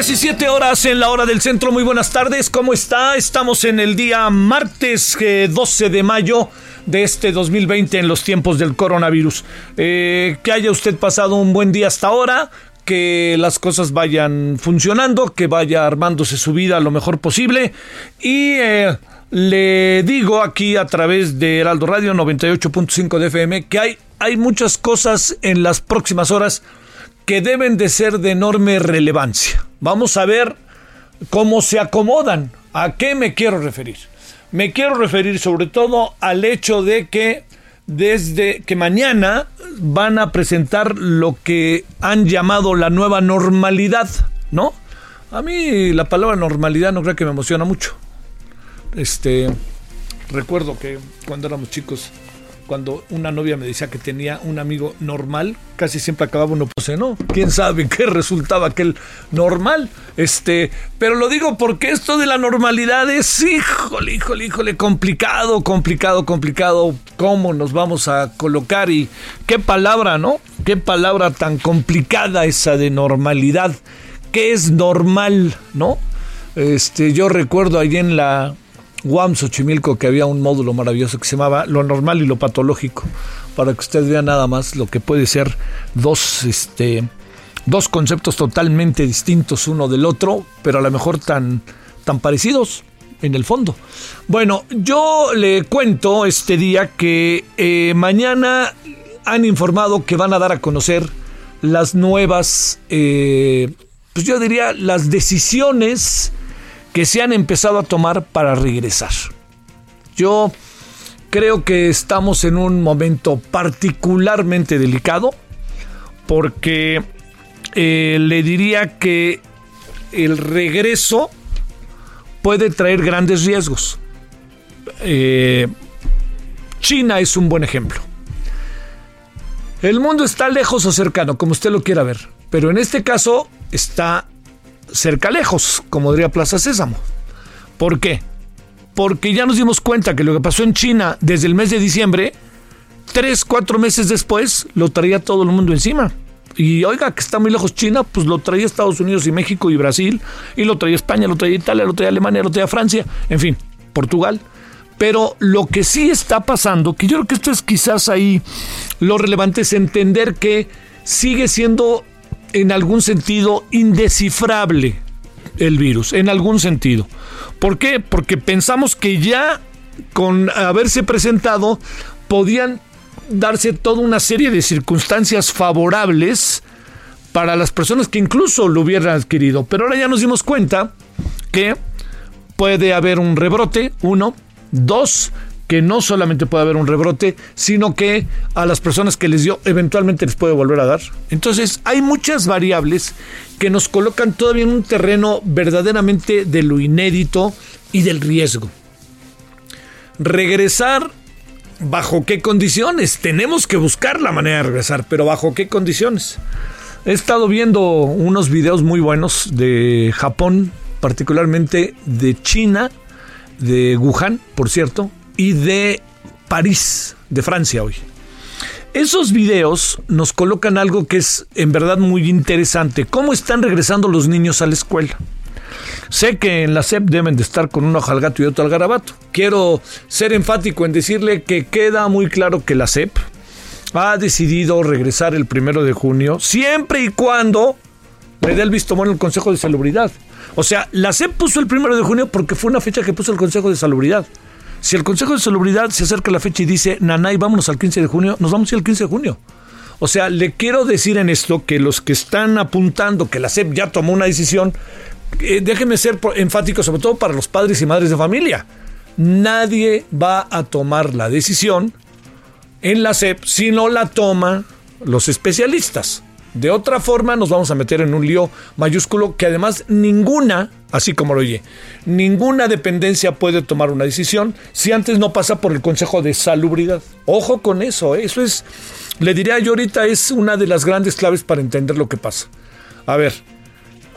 Diecisiete horas en la hora del centro. Muy buenas tardes. ¿Cómo está? Estamos en el día martes 12 eh, de mayo de este 2020 en los tiempos del coronavirus. Eh, que haya usted pasado un buen día hasta ahora, que las cosas vayan funcionando, que vaya armándose su vida lo mejor posible y eh, le digo aquí a través de Heraldo Radio 98.5 de FM que hay, hay muchas cosas en las próximas horas que deben de ser de enorme relevancia. Vamos a ver cómo se acomodan. ¿A qué me quiero referir? Me quiero referir sobre todo al hecho de que desde que mañana van a presentar lo que han llamado la nueva normalidad, ¿no? A mí la palabra normalidad no creo que me emociona mucho. Este recuerdo que cuando éramos chicos cuando una novia me decía que tenía un amigo normal, casi siempre acababa uno, pues no, quién sabe qué resultaba aquel normal. Este, pero lo digo porque esto de la normalidad es, híjole, híjole, híjole, complicado, complicado, complicado. ¿Cómo nos vamos a colocar? Y qué palabra, ¿no? Qué palabra tan complicada esa de normalidad. ¿Qué es normal, no? Este, yo recuerdo ahí en la Guam, Xochimilco, que había un módulo maravilloso que se llamaba Lo Normal y lo Patológico, para que usted vea nada más lo que puede ser dos, este, dos conceptos totalmente distintos uno del otro, pero a lo mejor tan, tan parecidos en el fondo. Bueno, yo le cuento este día que eh, mañana han informado que van a dar a conocer las nuevas, eh, pues yo diría, las decisiones que se han empezado a tomar para regresar. Yo creo que estamos en un momento particularmente delicado porque eh, le diría que el regreso puede traer grandes riesgos. Eh, China es un buen ejemplo. El mundo está lejos o cercano, como usted lo quiera ver, pero en este caso está cerca lejos, como diría Plaza Sésamo. ¿Por qué? Porque ya nos dimos cuenta que lo que pasó en China desde el mes de diciembre, tres, cuatro meses después, lo traía todo el mundo encima. Y oiga, que está muy lejos China, pues lo traía Estados Unidos y México y Brasil, y lo traía España, lo traía Italia, lo traía Alemania, lo traía Francia, en fin, Portugal. Pero lo que sí está pasando, que yo creo que esto es quizás ahí lo relevante, es entender que sigue siendo en algún sentido indescifrable el virus, en algún sentido. ¿Por qué? Porque pensamos que ya con haberse presentado podían darse toda una serie de circunstancias favorables para las personas que incluso lo hubieran adquirido. Pero ahora ya nos dimos cuenta que puede haber un rebrote, uno, dos, que no solamente puede haber un rebrote, sino que a las personas que les dio eventualmente les puede volver a dar. Entonces hay muchas variables que nos colocan todavía en un terreno verdaderamente de lo inédito y del riesgo. Regresar, ¿bajo qué condiciones? Tenemos que buscar la manera de regresar, pero ¿bajo qué condiciones? He estado viendo unos videos muy buenos de Japón, particularmente de China, de Wuhan, por cierto, y de París, de Francia hoy. Esos videos nos colocan algo que es en verdad muy interesante. ¿Cómo están regresando los niños a la escuela? Sé que en la SEP deben de estar con un ojo al gato y otro al garabato. Quiero ser enfático en decirle que queda muy claro que la SEP ha decidido regresar el primero de junio, siempre y cuando le dé el visto bueno el Consejo de Salubridad. O sea, la SEP puso el primero de junio porque fue una fecha que puso el Consejo de Salubridad. Si el Consejo de Salubridad se acerca a la fecha y dice, Nanay, vámonos al 15 de junio, nos vamos al 15 de junio. O sea, le quiero decir en esto que los que están apuntando que la SEP ya tomó una decisión, eh, déjenme ser enfático, sobre todo para los padres y madres de familia. Nadie va a tomar la decisión en la SEP si no la toman los especialistas. De otra forma nos vamos a meter en un lío mayúsculo que además ninguna, así como lo oye, ninguna dependencia puede tomar una decisión si antes no pasa por el Consejo de Salubridad. Ojo con eso, ¿eh? eso es, le diría yo ahorita, es una de las grandes claves para entender lo que pasa. A ver,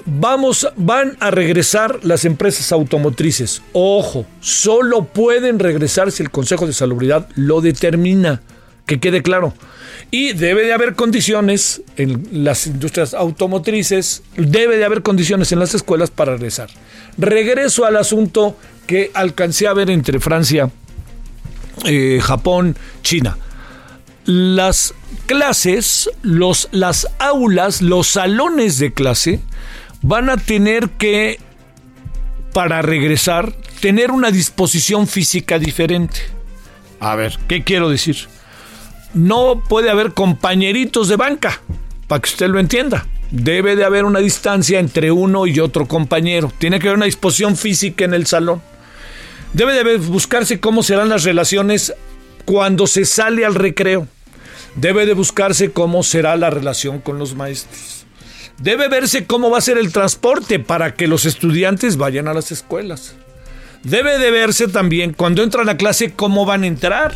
vamos, van a regresar las empresas automotrices. Ojo, solo pueden regresar si el Consejo de Salubridad lo determina, que quede claro. Y debe de haber condiciones en las industrias automotrices, debe de haber condiciones en las escuelas para regresar. Regreso al asunto que alcancé a ver entre Francia, eh, Japón, China. Las clases, los, las aulas, los salones de clase van a tener que, para regresar, tener una disposición física diferente. A ver, ¿qué quiero decir? No puede haber compañeritos de banca, para que usted lo entienda. Debe de haber una distancia entre uno y otro compañero. Tiene que haber una disposición física en el salón. Debe de buscarse cómo serán las relaciones cuando se sale al recreo. Debe de buscarse cómo será la relación con los maestros. Debe verse cómo va a ser el transporte para que los estudiantes vayan a las escuelas. Debe de verse también cuando entran a clase cómo van a entrar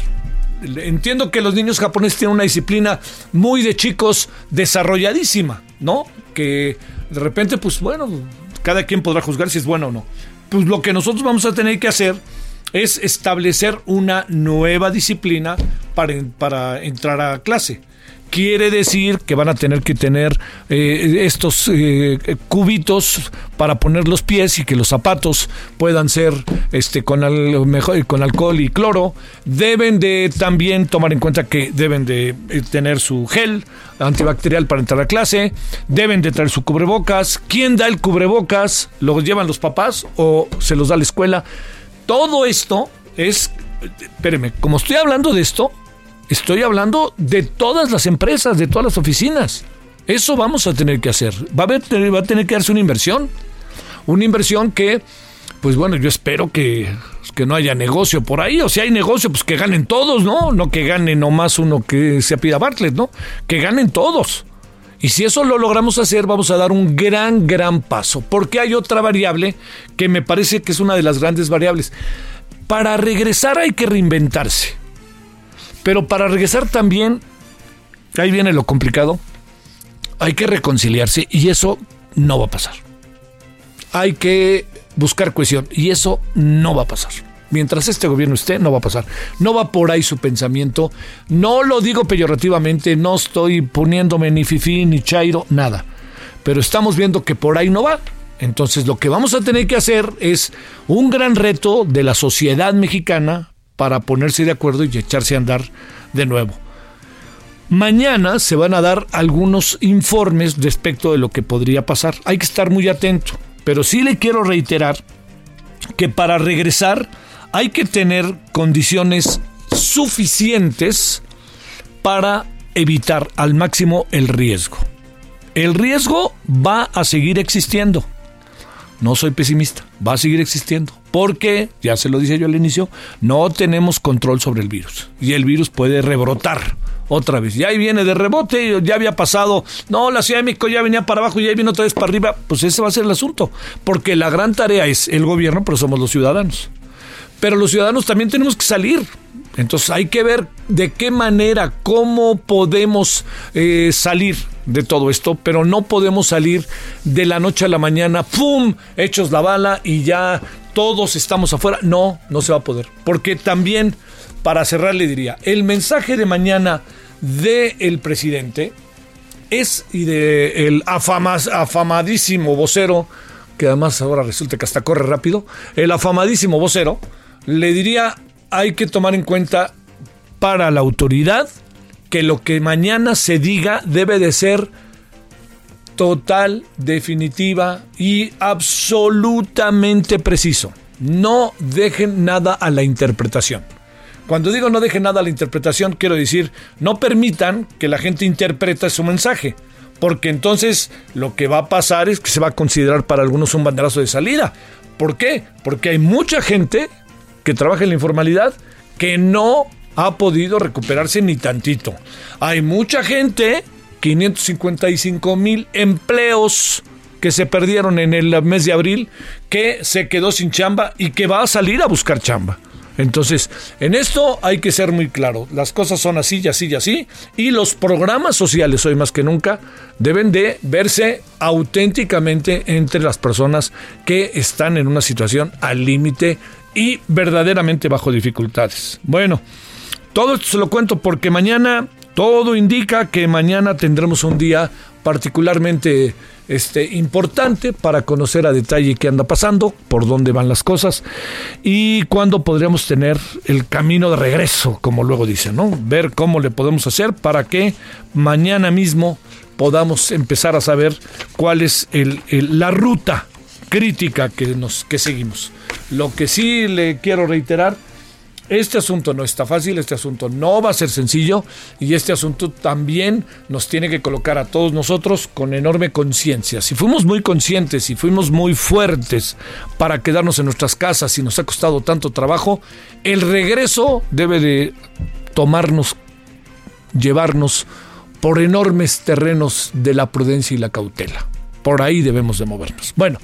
entiendo que los niños japoneses tienen una disciplina muy de chicos desarrolladísima, ¿no? Que de repente, pues bueno, cada quien podrá juzgar si es bueno o no. Pues lo que nosotros vamos a tener que hacer es establecer una nueva disciplina para, para entrar a clase quiere decir que van a tener que tener eh, estos eh, cubitos para poner los pies y que los zapatos puedan ser este con, mejor, con alcohol y cloro. Deben de también tomar en cuenta que deben de eh, tener su gel antibacterial para entrar a clase, deben de traer su cubrebocas. ¿Quién da el cubrebocas? ¿Lo llevan los papás o se los da la escuela? Todo esto es, espéreme, como estoy hablando de esto, Estoy hablando de todas las empresas, de todas las oficinas. Eso vamos a tener que hacer. Va a, tener que darse una inversión. Una inversión que, pues bueno, yo espero que, que no haya negocio por ahí. O si hay negocio, pues que ganen todos, ¿no? No que gane nomás uno que se apida Bartlett, ¿no? Que ganen todos. Y si eso lo logramos hacer, vamos a dar un gran, gran paso. Porque hay otra variable que me parece que es una de las grandes variables. Para regresar hay que reinventarse. Pero para regresar también, ahí viene lo complicado, hay que reconciliarse y eso no va a pasar. Hay que buscar cohesión y eso no va a pasar. Mientras este gobierno esté, no va a pasar. No va por ahí su pensamiento. No lo digo peyorativamente, no estoy poniéndome ni fifí ni chairo, nada. Pero estamos viendo que por ahí no va. Entonces lo que vamos a tener que hacer es un gran reto de la sociedad mexicana para ponerse de acuerdo y echarse a andar de nuevo. Mañana se van a dar algunos informes respecto de lo que podría pasar. Hay que estar muy atento, pero sí le quiero reiterar que para regresar hay que tener condiciones suficientes para evitar al máximo el riesgo. El riesgo va a seguir existiendo. No soy pesimista, va a seguir existiendo porque, ya se lo dije yo al inicio, no tenemos control sobre el virus y el virus puede rebrotar otra vez. Y ahí viene de rebote, ya había pasado, no, la Ciudad de México ya venía para abajo y ahí viene otra vez para arriba, pues ese va a ser el asunto, porque la gran tarea es el gobierno, pero somos los ciudadanos. Pero los ciudadanos también tenemos que salir. Entonces hay que ver de qué manera, cómo podemos eh, salir de todo esto, pero no podemos salir de la noche a la mañana, ¡pum!, hechos la bala y ya todos estamos afuera. No, no se va a poder. Porque también, para cerrar, le diría, el mensaje de mañana del presidente es y de el afamadísimo vocero, que además ahora resulta que hasta corre rápido, el afamadísimo vocero, le diría, hay que tomar en cuenta para la autoridad que lo que mañana se diga debe de ser total, definitiva y absolutamente preciso. No dejen nada a la interpretación. Cuando digo no dejen nada a la interpretación, quiero decir, no permitan que la gente interprete su mensaje, porque entonces lo que va a pasar es que se va a considerar para algunos un banderazo de salida. ¿Por qué? Porque hay mucha gente que trabaja en la informalidad que no ha podido recuperarse ni tantito. Hay mucha gente, 555 mil empleos que se perdieron en el mes de abril, que se quedó sin chamba y que va a salir a buscar chamba. Entonces, en esto hay que ser muy claro. Las cosas son así y así y así. Y los programas sociales, hoy más que nunca, deben de verse auténticamente entre las personas que están en una situación al límite y verdaderamente bajo dificultades. Bueno, todo esto se lo cuento porque mañana, todo indica que mañana tendremos un día particularmente este, importante para conocer a detalle qué anda pasando, por dónde van las cosas y cuándo podríamos tener el camino de regreso, como luego dicen, ¿no? Ver cómo le podemos hacer para que mañana mismo podamos empezar a saber cuál es la ruta crítica que, nos, que seguimos. Lo que sí le quiero reiterar, este asunto no está fácil, este asunto no va a ser sencillo y este asunto también nos tiene que colocar a todos nosotros con enorme conciencia. Si fuimos muy conscientes y fuimos muy fuertes para quedarnos en nuestras casas y nos ha costado tanto trabajo, el regreso debe de tomarnos, llevarnos por enormes terrenos de la prudencia y la cautela. Por ahí debemos de movernos. Bueno.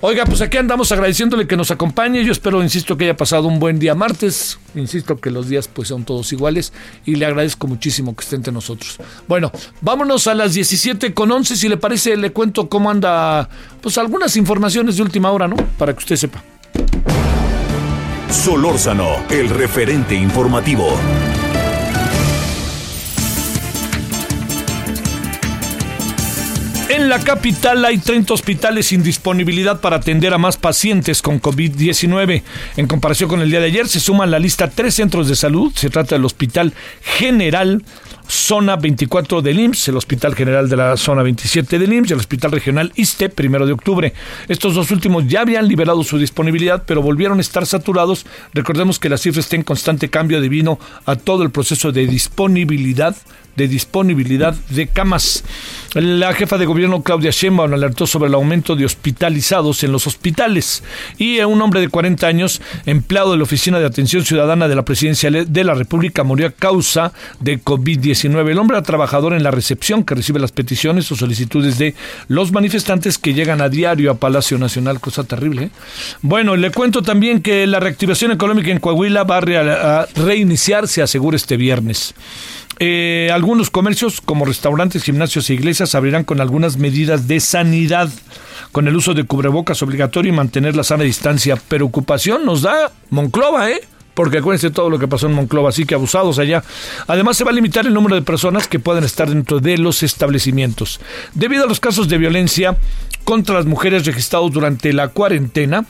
Oiga, pues aquí andamos agradeciéndole que nos acompañe. Yo espero, insisto, que haya pasado un buen día martes. Insisto que los días pues son todos iguales y le agradezco muchísimo que esté entre nosotros. Bueno, vámonos a las 17 con 11. Si le parece, le cuento cómo anda, pues algunas informaciones de última hora, ¿no? Para que usted sepa. Solórzano, el referente informativo. En la capital hay 30 hospitales sin disponibilidad para atender a más pacientes con COVID-19. En comparación con el día de ayer, se suman a la lista tres centros de salud. Se trata del Hospital General Zona 24 del IMSS, el Hospital General de la Zona 27 del IMSS y el Hospital Regional ISTE, primero de octubre. Estos dos últimos ya habían liberado su disponibilidad, pero volvieron a estar saturados. Recordemos que la cifra está en constante cambio debido a todo el proceso de disponibilidad de disponibilidad de camas. La jefa de gobierno Claudia Sheinbaum alertó sobre el aumento de hospitalizados en los hospitales y un hombre de 40 años, empleado de la Oficina de Atención Ciudadana de la Presidencia de la República, murió a causa de COVID-19. El hombre trabajador en la recepción que recibe las peticiones o solicitudes de los manifestantes que llegan a diario a Palacio Nacional, cosa terrible. ¿eh? Bueno, le cuento también que la reactivación económica en Coahuila va a reiniciarse, asegura este viernes. Eh, algunos comercios como restaurantes, gimnasios e iglesias abrirán con algunas medidas de sanidad, con el uso de cubrebocas obligatorio y mantener la sana distancia. Preocupación nos da Monclova, ¿eh? Porque acuérdense todo lo que pasó en Monclova, así que abusados allá. Además, se va a limitar el número de personas que pueden estar dentro de los establecimientos. Debido a los casos de violencia contra las mujeres registrados durante la cuarentena,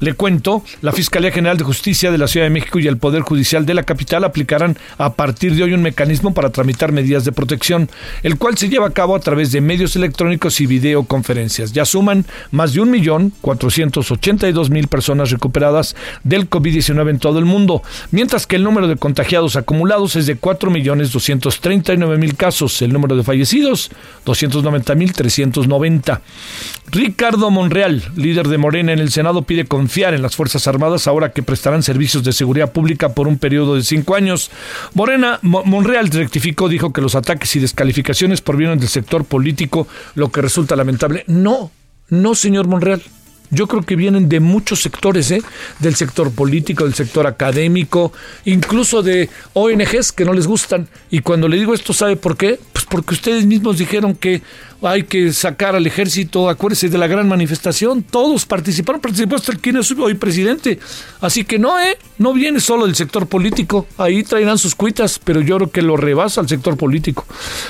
le cuento, la Fiscalía General de Justicia de la Ciudad de México y el Poder Judicial de la capital aplicarán a partir de hoy un mecanismo para tramitar medidas de protección, el cual se lleva a cabo a través de medios electrónicos y videoconferencias. Ya suman más de un millón cuatrocientos ochenta y dos mil personas recuperadas del COVID-19 en todo el mundo, mientras que el número de contagiados acumulados es de cuatro millones doscientos treinta y nueve mil casos. El número de fallecidos, doscientos noventa mil trescientos noventa. Ricardo Monreal, líder de Morena en el Senado, pide confiar en las Fuerzas Armadas ahora que prestarán servicios de seguridad pública por un periodo de cinco años. Morena, Monreal rectificó, dijo que los ataques y descalificaciones provienen del sector político, lo que resulta lamentable. No, no, señor Monreal. Yo creo que vienen de muchos sectores, ¿eh? del sector político, del sector académico, incluso de ONGs que no les gustan. Y cuando le digo esto, ¿sabe por qué? Pues porque ustedes mismos dijeron que hay que sacar al ejército, acuérdense de la gran manifestación, todos participaron, participó hasta quien es hoy presidente. Así que no, ¿eh? No viene solo del sector político, ahí traerán sus cuitas, pero yo creo que lo rebasa el sector político.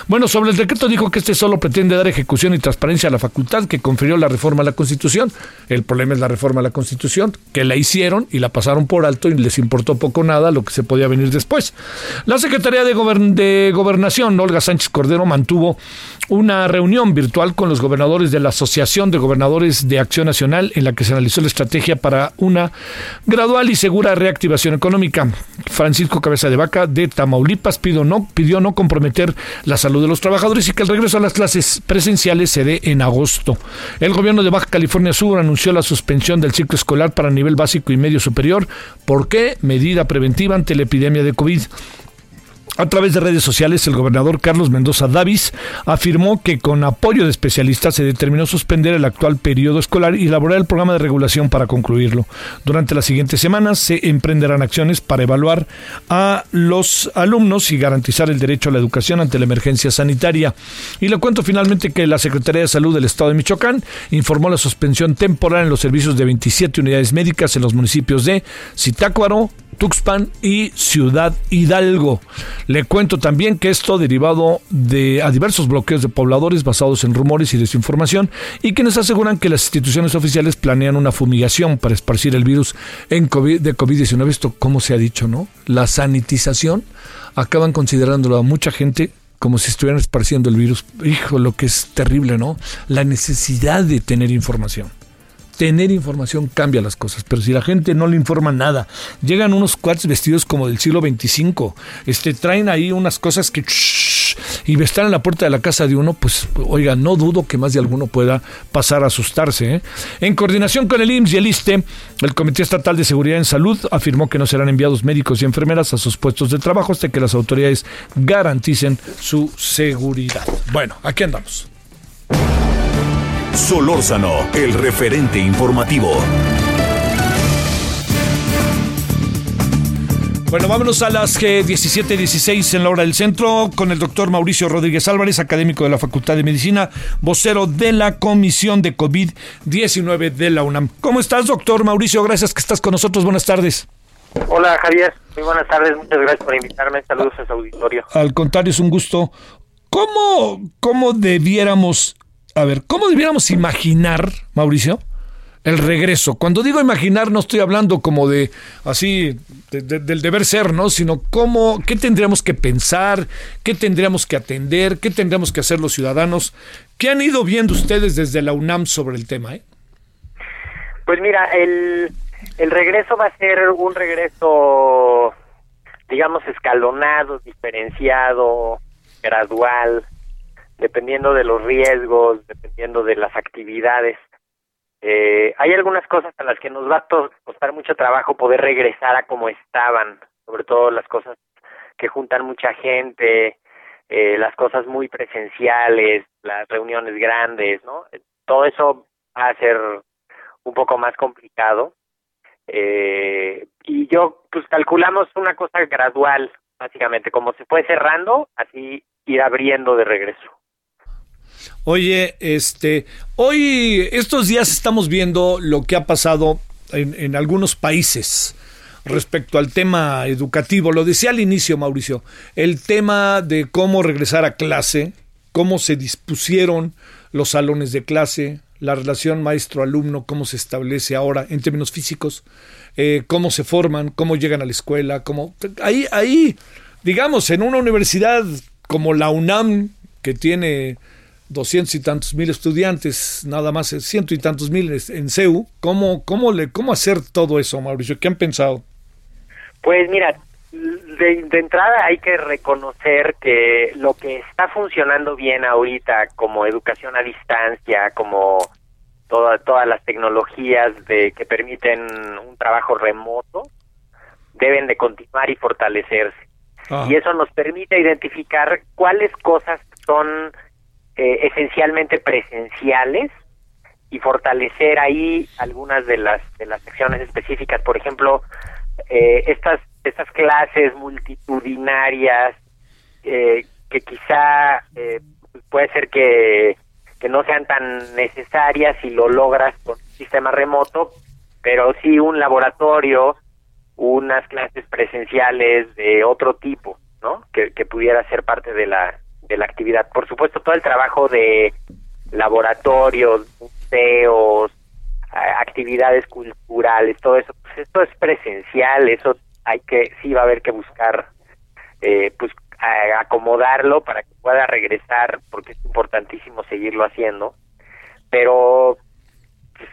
Bueno, sobre el decreto dijo que este solo pretende dar ejecución y transparencia a la facultad que confirió la reforma a la Constitución. El problema es la reforma a la Constitución, que la hicieron y la pasaron por alto y les importó poco nada lo que se podía venir después. La Secretaría de Gobernación, Olga Sánchez Cordero, mantuvo una reunión virtual con los gobernadores de la Asociación de Gobernadores de Acción Nacional en la que se analizó la estrategia para una gradual y segura reactivación económica. Francisco Cabeza de Vaca de Tamaulipas pidió no comprometer la salud de los trabajadores y que el regreso a las clases presenciales se dé en agosto. El gobierno de Baja California Sur anunció la suspensión del ciclo escolar para nivel básico y medio superior. ¿Por qué? Medida preventiva ante la epidemia de COVID. A través de redes sociales, el gobernador Carlos Mendoza Davis afirmó que con apoyo de especialistas se determinó suspender el actual periodo escolar y elaborar el programa de regulación para concluirlo. Durante las siguientes semanas se emprenderán acciones para evaluar a los alumnos y garantizar el derecho a la educación ante la emergencia sanitaria. Y le cuento finalmente que la Secretaría de Salud del Estado de Michoacán informó la suspensión temporal en los servicios de 27 unidades médicas en los municipios de Zitácuaro, Tuxpan y Ciudad Hidalgo. Le cuento también que esto derivado de a diversos bloqueos de pobladores basados en rumores y desinformación y quienes aseguran que las instituciones oficiales planean una fumigación para esparcir el virus en COVID, de COVID-19. Esto, como se ha dicho, ¿no? La sanitización acaban considerándolo a mucha gente como si estuvieran esparciendo el virus. Hijo, lo que es terrible, ¿no? La necesidad de tener información tener información cambia las cosas, pero si la gente no le informa nada, llegan unos cuates vestidos como del siglo 25, este, traen ahí unas cosas que y están en la puerta de la casa de uno, pues oiga, no dudo que más de alguno pueda pasar a asustarse. ¿eh? En coordinación con el IMSS y el ISTE, el Comité Estatal de Seguridad en Salud afirmó que no serán enviados médicos y enfermeras a sus puestos de trabajo hasta que las autoridades garanticen su seguridad. Bueno, aquí andamos. Solórzano, el referente informativo. Bueno, vámonos a las 17:16 en la hora del centro con el doctor Mauricio Rodríguez Álvarez, académico de la Facultad de Medicina, vocero de la Comisión de COVID-19 de la UNAM. ¿Cómo estás, doctor Mauricio? Gracias que estás con nosotros. Buenas tardes. Hola, Javier. Muy buenas tardes. Muchas gracias por invitarme. Saludos a su auditorio. Al contrario, es un gusto. ¿Cómo, cómo debiéramos a ver, ¿cómo debiéramos imaginar, Mauricio, el regreso? Cuando digo imaginar, no estoy hablando como de así, del deber ser, ¿no? Sino cómo, qué tendríamos que pensar, qué tendríamos que atender, qué tendríamos que hacer los ciudadanos. ¿Qué han ido viendo ustedes desde la UNAM sobre el tema? Eh? Pues mira, el, el regreso va a ser un regreso, digamos, escalonado, diferenciado, gradual dependiendo de los riesgos, dependiendo de las actividades. Eh, hay algunas cosas a las que nos va a costar mucho trabajo poder regresar a como estaban, sobre todo las cosas que juntan mucha gente, eh, las cosas muy presenciales, las reuniones grandes, ¿no? Todo eso va a ser un poco más complicado. Eh, y yo, pues calculamos una cosa gradual, básicamente, como se fue cerrando, así ir abriendo de regreso. Oye, este, hoy, estos días estamos viendo lo que ha pasado en, algunos países respecto al tema educativo. Lo decía al inicio, Mauricio, el tema de cómo regresar a clase, cómo se dispusieron los salones de clase, la relación maestro-alumno, cómo se establece ahora en términos físicos, eh, cómo se forman, cómo llegan a la escuela, cómo... Ahí, ahí, digamos, en una universidad como la UNAM, que tiene doscientos y tantos mil estudiantes, nada más ciento y tantos mil en CEU. ¿Cómo, cómo, le, ¿Cómo hacer todo eso, Mauricio? ¿Qué han pensado? Pues mira, de, entrada hay que reconocer que lo que está funcionando bien ahorita como educación a distancia, como toda, todas las tecnologías de que permiten un trabajo remoto, deben de continuar y fortalecerse. Ah. Y eso nos permite identificar cuáles cosas son eh, esencialmente presenciales y fortalecer ahí algunas de las de las secciones específicas. Por ejemplo eh, estas estas clases multitudinarias eh, que quizá puede ser que, que no sean tan necesarias si lo logras con un sistema remoto pero sí un laboratorio unas clases presenciales de otro tipo no que, que pudiera ser parte de la de la actividad. Por supuesto, todo el trabajo de laboratorios, museos, actividades culturales, todo eso, pues esto es presencial, eso hay que, sí va a haber que buscar, eh, pues a acomodarlo para que pueda regresar, porque es importantísimo seguirlo haciendo, pero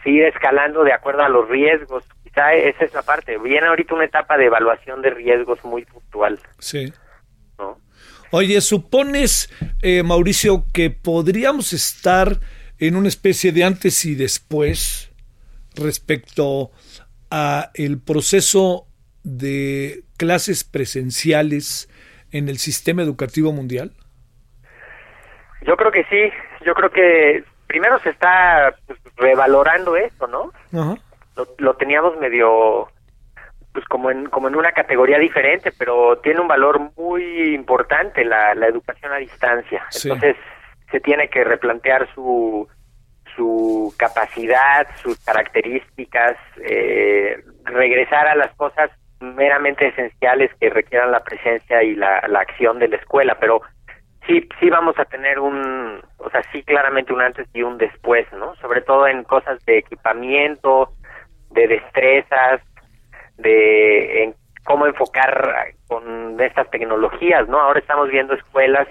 seguir escalando de acuerdo a los riesgos. Quizá esa es la parte. Viene ahorita una etapa de evaluación de riesgos muy puntual. Sí. ¿no? Oye, ¿supones, eh, Mauricio, que podríamos estar en una especie de antes y después respecto a el proceso de clases presenciales en el sistema educativo mundial? Yo creo que sí. Yo creo que primero se está pues, revalorando esto, ¿no? Lo, lo teníamos medio pues como en como en una categoría diferente, pero tiene un valor muy importante la, la educación a distancia. Sí. Entonces se tiene que replantear su su capacidad, sus características, eh, regresar a las cosas meramente esenciales que requieran la presencia y la, la acción de la escuela, pero sí sí vamos a tener un, o sea, sí claramente un antes y un después, ¿no? Sobre todo en cosas de equipamiento, de destrezas, de en cómo enfocar con estas tecnologías, ¿no? Ahora estamos viendo escuelas,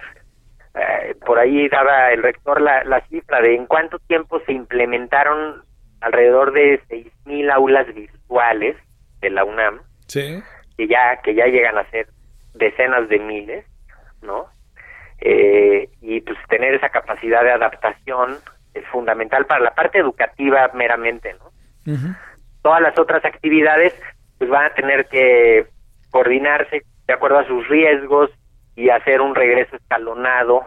eh, por ahí daba el rector la, la cifra de en cuánto tiempo se implementaron alrededor de 6.000 aulas virtuales de la UNAM, Sí. que ya que ya llegan a ser decenas de miles, ¿no? Eh, y pues tener esa capacidad de adaptación es fundamental para la parte educativa meramente, ¿no? Todas las otras actividades pues van a tener que coordinarse de acuerdo a sus riesgos y hacer un regreso escalonado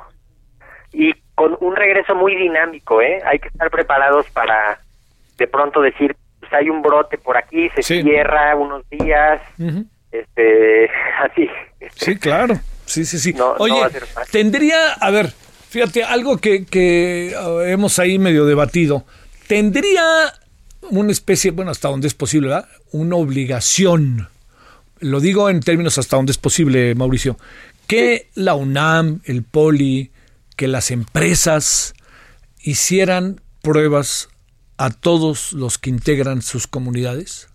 y con un regreso muy dinámico, ¿eh? Hay que estar preparados para de pronto decir, pues hay un brote por aquí, se Sí. cierra unos días, este, así. Sí, claro. Sí, sí, sí. No- no Oye, va a ser fácil. tendría, a ver, fíjate, algo que, que uh, hemos ahí medio debatido. Tendría una especie, bueno, hasta donde es posible, ¿verdad? Una obligación. Lo digo en términos hasta donde es posible, Mauricio. Que la UNAM, el POLI, que las empresas hicieran pruebas a todos los que integran sus comunidades.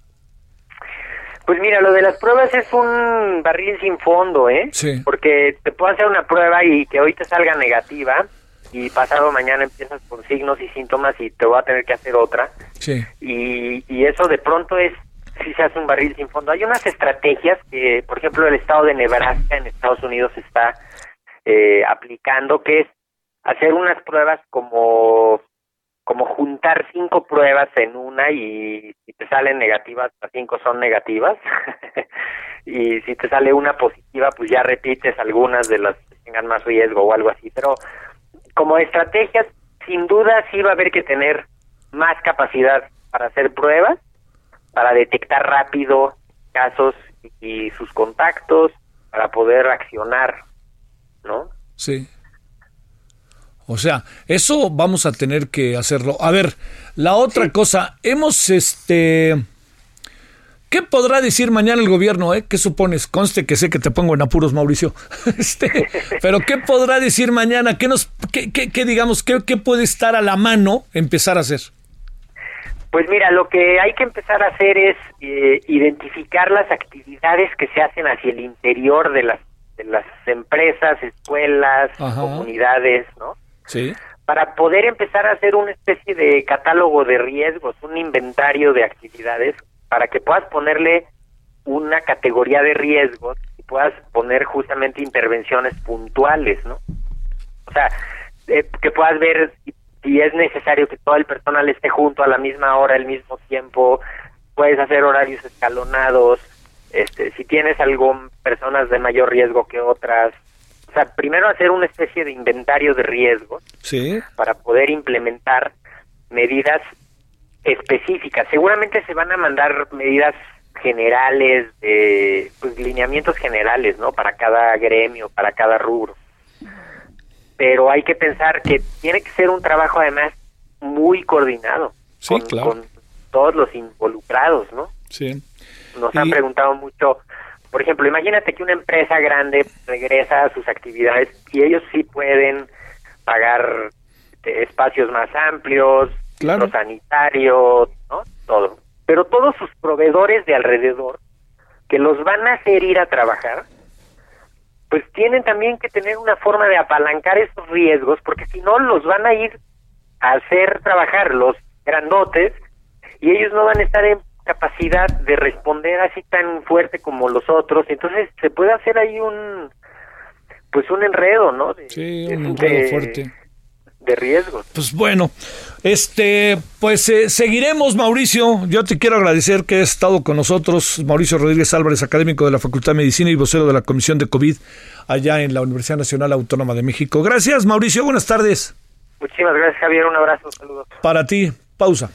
Pues mira, lo de las pruebas es un barril sin fondo, ¿eh? Sí. Porque te puedo hacer una prueba y que hoy te salga negativa y pasado mañana empiezas con signos y síntomas y te voy a tener que hacer otra. Y, y eso de pronto es, si se hace un barril sin fondo. Hay unas estrategias que, por ejemplo, el estado de Nebraska en Estados Unidos está eh, aplicando, que es hacer unas pruebas como como juntar cinco pruebas en una y si te salen negativas, las cinco son negativas. y si te sale una positiva, pues ya repites algunas de las que tengan más riesgo o algo así. Pero como estrategias, sin duda sí va a haber que tener más capacidad para hacer pruebas, para detectar rápido casos y sus contactos, para poder accionar, ¿no? Sí. O sea, eso vamos a tener que hacerlo. A ver, la otra cosa, hemos este ¿Qué podrá decir mañana el gobierno, eh? ¿Qué supones? Conste que sé que te pongo en apuros, Mauricio. Este, pero ¿qué podrá decir mañana? ¿Qué nos qué, qué- qué, digamos, qué, qué puede estar a la mano empezar a hacer? Pues mira, lo que hay que empezar a hacer es eh, identificar las actividades que se hacen hacia el interior de las de las empresas, escuelas, Ajá. comunidades, ¿no? Sí. Para poder empezar a hacer una especie de catálogo de riesgos, un inventario de actividades, para que puedas ponerle una categoría de riesgos y puedas poner justamente intervenciones puntuales, ¿no? O sea, eh, que puedas ver si, si es necesario que todo el personal esté junto a la misma hora, al mismo tiempo, puedes hacer horarios escalonados, este, si tienes algo, personas de mayor riesgo que otras. O sea, primero hacer una especie de inventario de riesgos Sí. para poder implementar medidas específicas. Seguramente se van a mandar medidas generales, de, pues lineamientos generales, ¿no? Para cada gremio, para cada rubro. Pero hay que pensar que tiene que ser un trabajo además muy coordinado Sí, con, claro. con todos los involucrados, ¿no? Sí. Nos han preguntado mucho, por ejemplo, imagínate que una empresa grande regresa a sus actividades y ellos sí pueden pagar eh, espacios más amplios, Claro. centro sanitario, ¿no? Todo. Pero todos sus proveedores de alrededor que los van a hacer ir a trabajar, pues tienen también que tener una forma de apalancar esos riesgos, porque si no los van a ir a hacer trabajar los grandotes y ellos no van a estar en capacidad de responder así tan fuerte como los otros, entonces se puede hacer ahí un pues un enredo, ¿no? sí, un enredo fuerte de riesgos. Pues bueno, este, pues eh, seguiremos, Mauricio. Yo te quiero agradecer que has estado con nosotros, Mauricio Rodríguez Álvarez, académico de la Facultad de Medicina y vocero de la Comisión de COVID allá en la Universidad Nacional Autónoma de México. Gracias, Mauricio. Buenas tardes. Muchísimas gracias, Javier. Un abrazo. Saludos. Para ti. Pausa.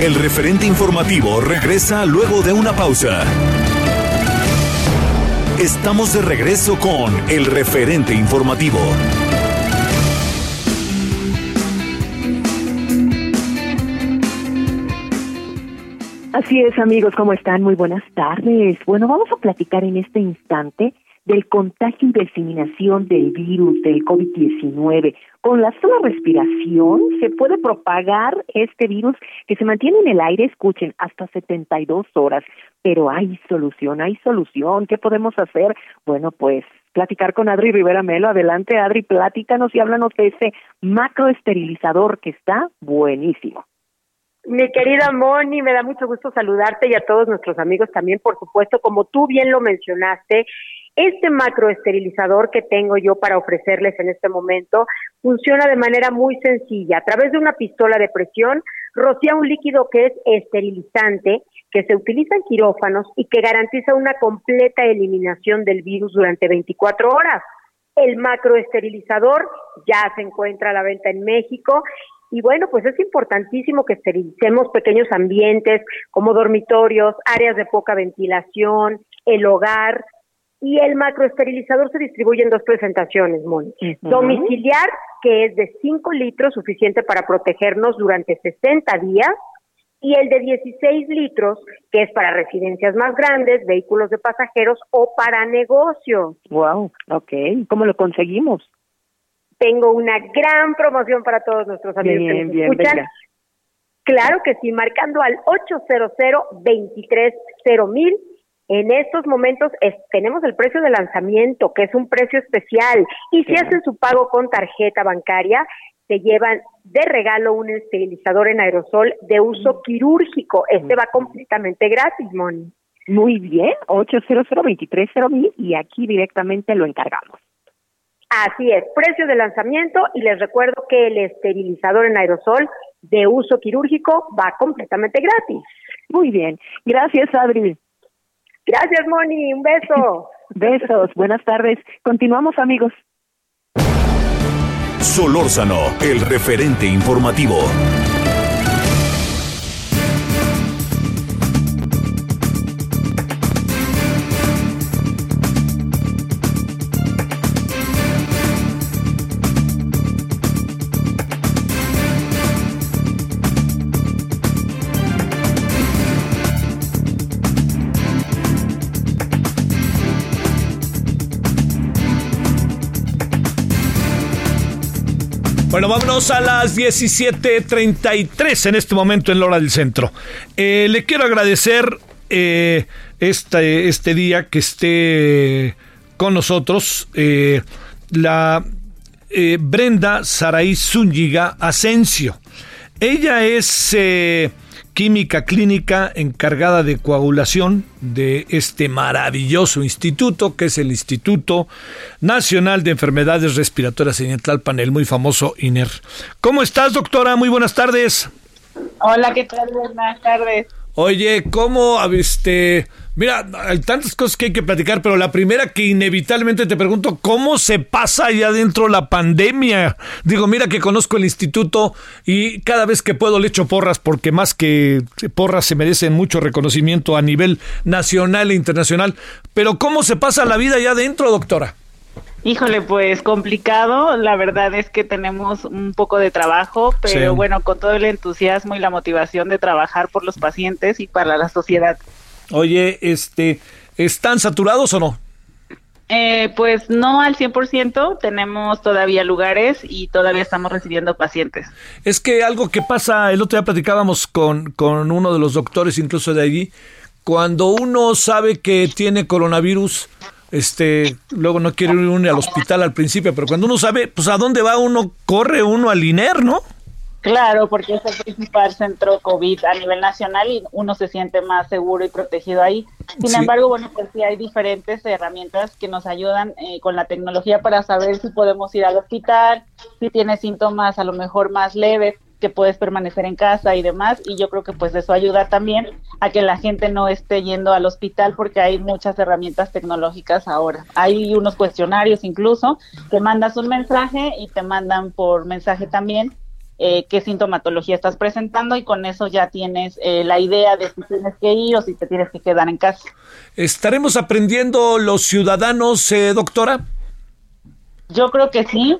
El referente informativo regresa luego de una pausa. Estamos de regreso con el referente informativo. Así es, amigos, ¿cómo están? Muy buenas tardes. Bueno, vamos a platicar en este instante del contagio y diseminación del virus del COVID-19. Con la sola respiración se puede propagar este virus que se mantiene en el aire, escuchen, hasta 72 horas. Pero hay solución, hay solución. ¿Qué podemos hacer? Bueno, pues platicar con Adri Rivera Melo. Adelante, Adri, platícanos y háblanos de ese macroesterilizador que está buenísimo. Mi querida Moni, me da mucho gusto saludarte y a todos nuestros amigos también, por supuesto, como tú bien lo mencionaste, este macroesterilizador que tengo yo para ofrecerles en este momento funciona de manera muy sencilla. A través de una pistola de presión, rocía un líquido que es esterilizante, que se utiliza en quirófanos y que garantiza una completa eliminación del virus durante 24 horas. El macroesterilizador ya se encuentra a la venta en México y bueno, pues es importantísimo que esterilicemos pequeños ambientes como dormitorios, áreas de poca ventilación, el hogar, y el macroesterilizador se distribuye en dos presentaciones, Moni. Domiciliar, que es de 5 litros, suficiente para protegernos durante 60 días, y el de 16 litros, que es para residencias más grandes, vehículos de pasajeros o para negocios. Wow, ok. ¿Cómo lo conseguimos? Tengo una gran promoción para todos nuestros amigos bien, que escuchan. Claro que sí, marcando al 800 23 mil en estos momentos tenemos el precio de lanzamiento, que es un precio especial, y si hacen su pago con tarjeta bancaria, se llevan de regalo un esterilizador en aerosol de uso quirúrgico. Este va completamente gratis, Moni. Muy bien, 800 mil y aquí directamente lo encargamos. Así es, precio de lanzamiento y les recuerdo que el esterilizador en aerosol de uso quirúrgico va completamente gratis. Muy bien, gracias Adri. Gracias, Moni. Un beso. Besos. Buenas tardes. Continuamos, amigos. Solórzano, el referente informativo. Bueno, vámonos a las 17.33 en este momento en la hora del centro. Eh, le quiero agradecer eh, este, este día que esté con nosotros eh, la Brenda Saraí Zúñiga Asensio. Ella es química clínica encargada de coagulación de este maravilloso instituto, que es el Instituto Nacional de Enfermedades Respiratorias en Tlalpan, el muy famoso INER. ¿Cómo estás, doctora? Muy buenas tardes. Hola, ¿qué tal? Buenas tardes. Oye, ¿cómo, este, mira, hay tantas cosas que hay que platicar, pero la primera que inevitablemente te pregunto, ¿cómo se pasa allá adentro la pandemia? Digo, mira que conozco el instituto y cada vez que puedo le echo porras, porque más que porras se merecen mucho reconocimiento a nivel nacional e internacional. Pero ¿cómo se pasa la vida allá adentro, doctora? Híjole, pues complicado. La verdad es que tenemos un poco de trabajo, pero bueno, con todo el entusiasmo y la motivación de trabajar por los pacientes y para la sociedad. Oye, este, ¿están saturados o no? Eh, pues no al 100%, tenemos todavía lugares y todavía estamos recibiendo pacientes. Es que algo que pasa, el otro día platicábamos con, con uno de los doctores incluso de allí, cuando uno sabe que tiene coronavirus, este, luego no quiere ir uno al hospital al principio, pero cuando uno sabe, pues a dónde va uno, corre uno al INER, ¿no? Claro, porque es el principal centro COVID a nivel nacional y uno se siente más seguro y protegido ahí. Sin embargo, bueno, pues sí hay diferentes herramientas que nos ayudan eh, con la tecnología para saber si podemos ir al hospital, si tiene síntomas a lo mejor más leves, que puedes permanecer en casa y demás. Y yo creo que pues eso ayuda también a que la gente no esté yendo al hospital porque hay muchas herramientas tecnológicas ahora. Hay unos cuestionarios incluso, que mandas un mensaje y te mandan por mensaje también eh, qué sintomatología estás presentando y con eso ya tienes eh, la idea de si tienes que ir o si te tienes que quedar en casa. ¿Estaremos aprendiendo los ciudadanos, eh, doctora? Yo creo que sí.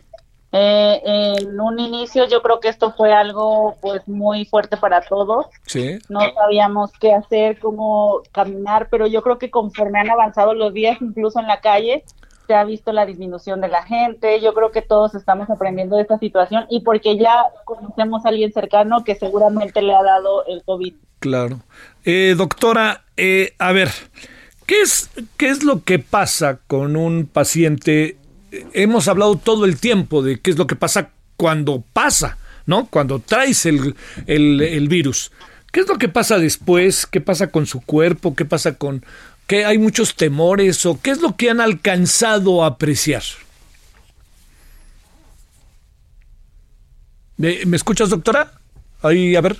En un inicio yo creo que esto fue algo pues muy fuerte para todos. Sí. No sabíamos qué hacer, cómo caminar, pero yo creo que conforme han avanzado los días, incluso en la calle, se ha visto la disminución de la gente, yo creo que todos estamos aprendiendo de esta situación y porque ya conocemos a alguien cercano que seguramente le ha dado el COVID. Claro. Eh, doctora, eh, a ver, ¿qué es, ¿qué es lo que pasa con un paciente? Hemos hablado todo el tiempo de qué es lo que pasa cuando pasa, ¿no? Cuando traes el, el, virus. ¿Qué es lo que pasa después? ¿Qué pasa con su cuerpo? ¿Qué pasa con, ¿Qué hay muchos temores o qué es lo que han alcanzado a apreciar? ¿Me, escuchas, doctora? Ahí, a ver,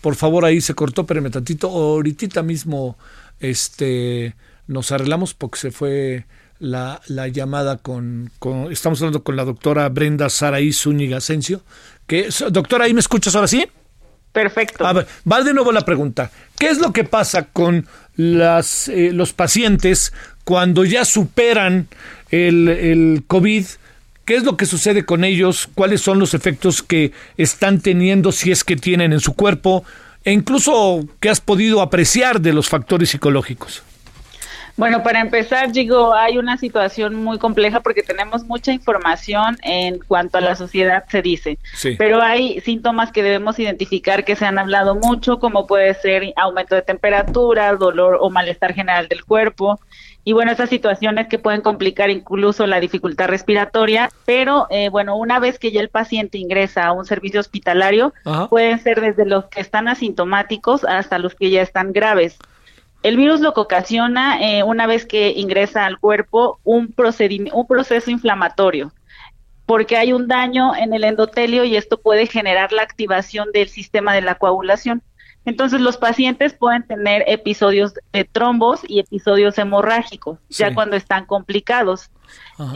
por favor, ahí se cortó, espérame tantito. Ahorita mismo este, nos arreglamos porque se fue la, llamada con, Estamos hablando con la doctora Brenda Saraí Zúñiga Asensio. Que, doctora, ¿ahí me escuchas ahora sí? Perfecto. A ver, va de nuevo la pregunta. ¿Qué es lo que pasa con las, eh, los pacientes cuando ya superan el, el COVID? ¿Qué es lo que sucede con ellos? ¿Cuáles son los efectos que están teniendo si es que tienen en su cuerpo? E incluso, ¿qué has podido apreciar de los factores psicológicos? Bueno, para empezar, digo, hay una situación muy compleja porque tenemos mucha información en cuanto a la sociedad se dice, pero hay síntomas que debemos identificar que se han hablado mucho, como puede ser aumento de temperatura, dolor o malestar general del cuerpo. Y bueno, esas situaciones que pueden complicar incluso la dificultad respiratoria, pero eh, bueno, una vez que ya el paciente ingresa a un servicio hospitalario, pueden ser desde los que están asintomáticos hasta los que ya están graves. El virus lo que ocasiona eh, una vez que ingresa al cuerpo un, un proceso inflamatorio, porque hay un daño en el endotelio y esto puede generar la activación del sistema de la coagulación. Entonces los pacientes pueden tener episodios de trombos y episodios hemorrágicos, ya cuando están complicados.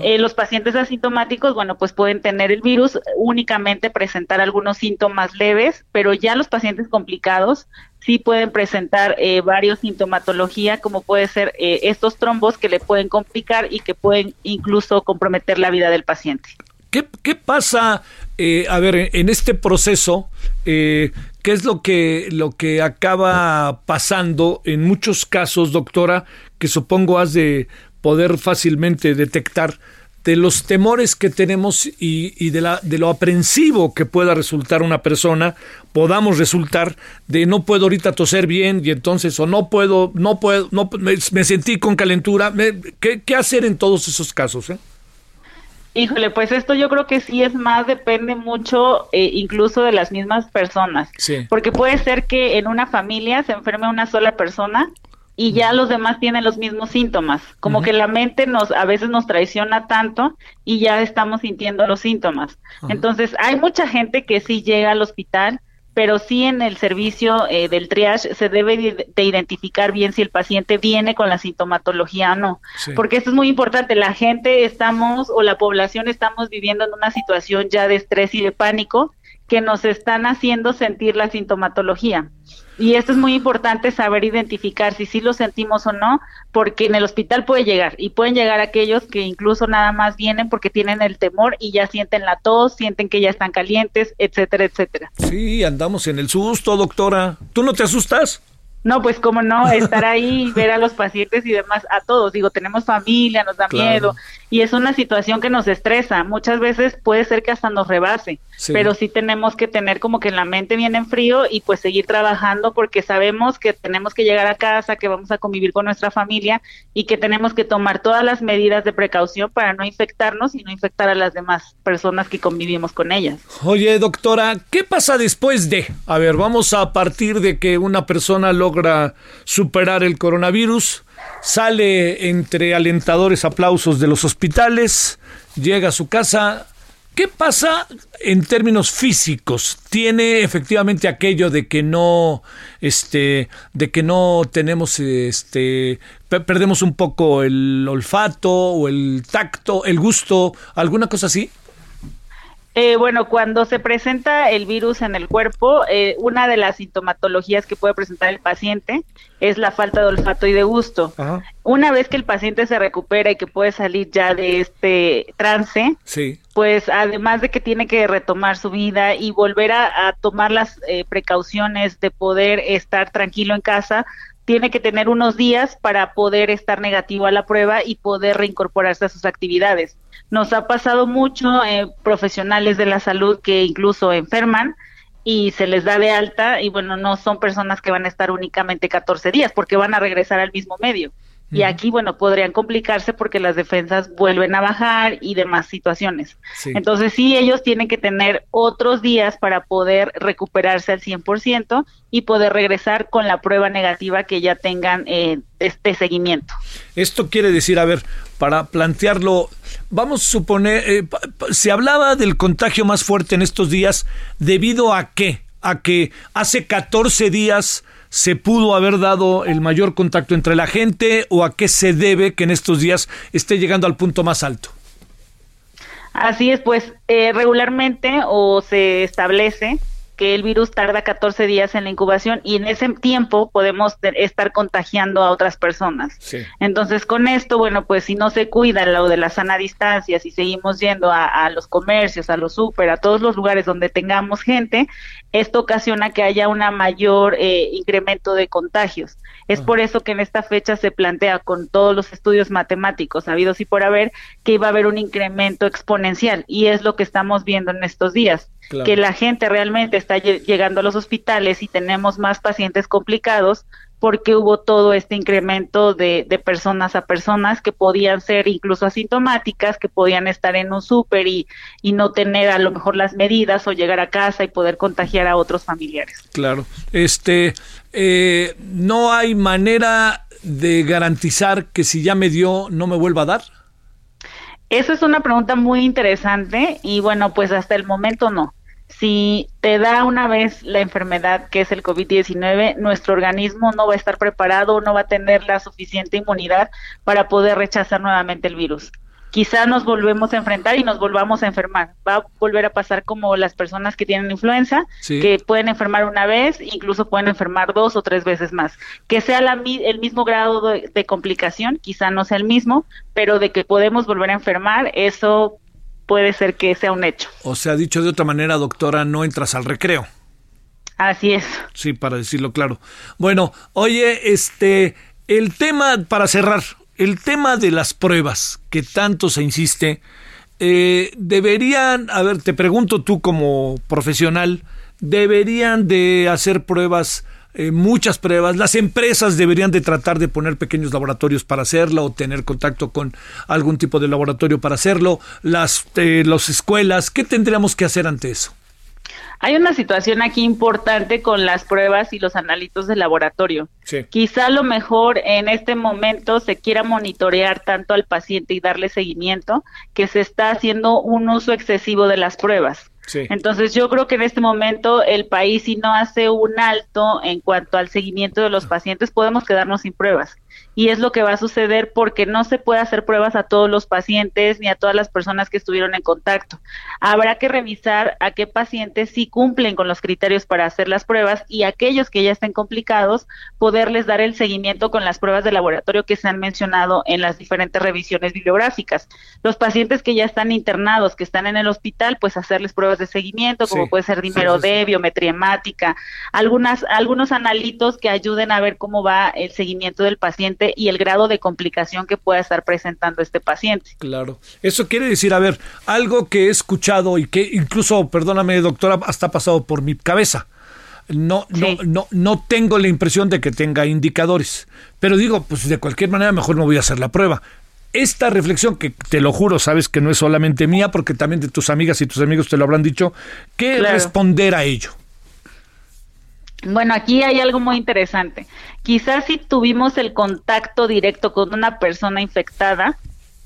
Eh, los pacientes asintomáticos, bueno, pues pueden tener el virus, únicamente presentar algunos síntomas leves, pero ya los pacientes complicados sí pueden presentar eh, varios sintomatología, como puede ser eh, estos trombos que le pueden complicar y que pueden incluso comprometer la vida del paciente. ¿Qué, pasa, eh, a ver, en este proceso, eh, qué es lo que, lo que acaba pasando en muchos casos, doctora, que supongo has de poder fácilmente detectar? De los temores que tenemos y, y, de, la, de lo aprensivo que pueda resultar una persona, podamos resultar de no puedo ahorita toser bien y entonces o no puedo, no puedo, no me, sentí con calentura. ¿qué, ¿qué, hacer en todos esos casos? Eh? Híjole, pues esto yo creo que sí es más, depende mucho eh, incluso de las mismas personas. Sí. Porque puede ser que en una familia se enferme una sola persona y ya los demás tienen los mismos síntomas. Como que la mente nos a veces nos traiciona tanto y ya estamos sintiendo los síntomas. Entonces, hay mucha gente que sí llega al hospital pero sí en el servicio eh, del triage se debe de identificar bien si el paciente viene con la sintomatología o no, porque esto es muy importante, la gente estamos o la población estamos viviendo en una situación ya de estrés y de pánico que nos están haciendo sentir la sintomatología. Y esto es muy importante saber identificar si sí lo sentimos o no, porque en el hospital puede llegar y pueden llegar aquellos que incluso nada más vienen porque tienen el temor y ya sienten la tos, sienten que ya están calientes, etcétera, etcétera. Sí, andamos en el susto, doctora. ¿Tú no te asustas? No, pues cómo no, estar ahí, ver a los pacientes y demás, a todos. Digo, tenemos familia, nos da miedo. Y es una situación que nos estresa. Muchas veces puede ser que hasta nos rebase, pero sí tenemos que tener como que la mente bien en frío y pues seguir trabajando porque sabemos que tenemos que llegar a casa, que vamos a convivir con nuestra familia y que tenemos que tomar todas las medidas de precaución para no infectarnos y no infectar a las demás personas que convivimos con ellas. Oye, doctora, ¿qué pasa después de? A ver, vamos a partir de que una persona logra superar el coronavirus sale entre alentadores aplausos de los hospitales, llega a su casa. ¿Qué pasa en términos físicos? ¿Tiene efectivamente aquello de que no, este, de que no tenemos, este, perdemos un poco el olfato o el tacto, el gusto, alguna cosa así? Eh, bueno, cuando se presenta el virus en el cuerpo, eh, una de las sintomatologías que puede presentar el paciente es la falta de olfato y de gusto. Una vez que el paciente se recupera y que puede salir ya de este trance, pues además de que tiene que retomar su vida y volver a, tomar las eh, precauciones de poder estar tranquilo en casa, tiene que tener unos días para poder estar negativo a la prueba y poder reincorporarse a sus actividades. Nos ha pasado mucho eh, profesionales de la salud que incluso enferman y se les da de alta y bueno, no son personas que van a estar únicamente 14 días porque van a regresar al mismo medio. Y aquí, bueno, podrían complicarse porque las defensas vuelven a bajar y demás situaciones. Entonces, sí, ellos tienen que tener otros días para poder recuperarse al 100% y poder regresar con la prueba negativa que ya tengan eh, este seguimiento. Esto quiere decir, a ver, para plantearlo, vamos a suponer, eh, se hablaba del contagio más fuerte en estos días, ¿debido a qué? A que hace 14 días se pudo haber dado el mayor contacto entre la gente o a qué se debe que en estos días esté llegando al punto más alto? Así es, pues eh, regularmente o se establece que el virus tarda 14 días en la incubación y en ese tiempo podemos estar contagiando a otras personas. Entonces, con esto, bueno, pues si no se cuida lo de la sana distancia, si seguimos yendo a, los comercios, a los súper, a todos los lugares donde tengamos gente, esto ocasiona que haya un mayor eh, incremento de contagios. Es por eso que en esta fecha se plantea con todos los estudios matemáticos habidos y por haber que iba a haber un incremento exponencial y es lo que estamos viendo en estos días que la gente realmente está llegando a los hospitales y tenemos más pacientes complicados porque hubo todo este incremento de, personas a personas que podían ser incluso asintomáticas, que podían estar en un súper y, y no tener a lo mejor las medidas o llegar a casa y poder contagiar a otros familiares. Claro, este, eh, no hay manera de garantizar que si ya me dio no me vuelva a dar. Esa es una pregunta muy interesante y bueno, pues hasta el momento no. Si te da una vez la enfermedad que es el COVID-19, nuestro organismo no va a estar preparado, no va a tener la suficiente inmunidad para poder rechazar nuevamente el virus quizá nos volvemos a enfrentar y nos volvamos a enfermar. Va a volver a pasar como las personas que tienen influenza, que pueden enfermar una vez, incluso pueden enfermar dos o tres veces más. Que sea la, el mismo grado de, complicación, quizá no sea el mismo, pero de que podemos volver a enfermar, eso puede ser que sea un hecho. O sea, dicho de otra manera, doctora, no entras al recreo. Así es. Sí, para decirlo claro. Bueno, oye, este, el tema para cerrar, el tema de las pruebas, que tanto se insiste, eh, deberían, a ver, te pregunto tú como profesional, deberían de hacer pruebas, eh, muchas pruebas, las empresas deberían de tratar de poner pequeños laboratorios para hacerlo o tener contacto con algún tipo de laboratorio para hacerlo, las, eh, las escuelas, ¿qué tendríamos que hacer ante eso? Hay una situación aquí importante con las pruebas y los analitos de laboratorio. Quizá lo mejor en este momento se quiera monitorear tanto al paciente y darle seguimiento que se está haciendo un uso excesivo de las pruebas. Entonces yo creo que en este momento el país si no hace un alto en cuanto al seguimiento de los pacientes podemos quedarnos sin pruebas y es lo que va a suceder porque no se puede hacer pruebas a todos los pacientes ni a todas las personas que estuvieron en contacto. Habrá que revisar a qué pacientes sí cumplen con los criterios para hacer las pruebas y aquellos que ya estén complicados, poderles dar el seguimiento con las pruebas de laboratorio que se han mencionado en las diferentes revisiones bibliográficas. Los pacientes que ya están internados, que están en el hospital, pues hacerles pruebas de seguimiento, como puede ser dímero D, biometría hemática, algunas, algunos analitos que ayuden a ver cómo va el seguimiento del paciente paciente y el grado de complicación que pueda estar presentando este paciente. Claro. Eso quiere decir, a ver, algo que he escuchado y que incluso, perdóname, doctora, hasta ha pasado por mi cabeza. No, no, no, no tengo la impresión de que tenga indicadores. Pero digo, pues de cualquier manera mejor no voy a hacer la prueba esta reflexión, que te lo juro, sabes que no es solamente mía, porque también de tus amigas y tus amigos te lo habrán dicho, ¿qué responder a ello? Bueno, aquí hay algo muy interesante. Quizás si tuvimos el contacto directo con una persona infectada,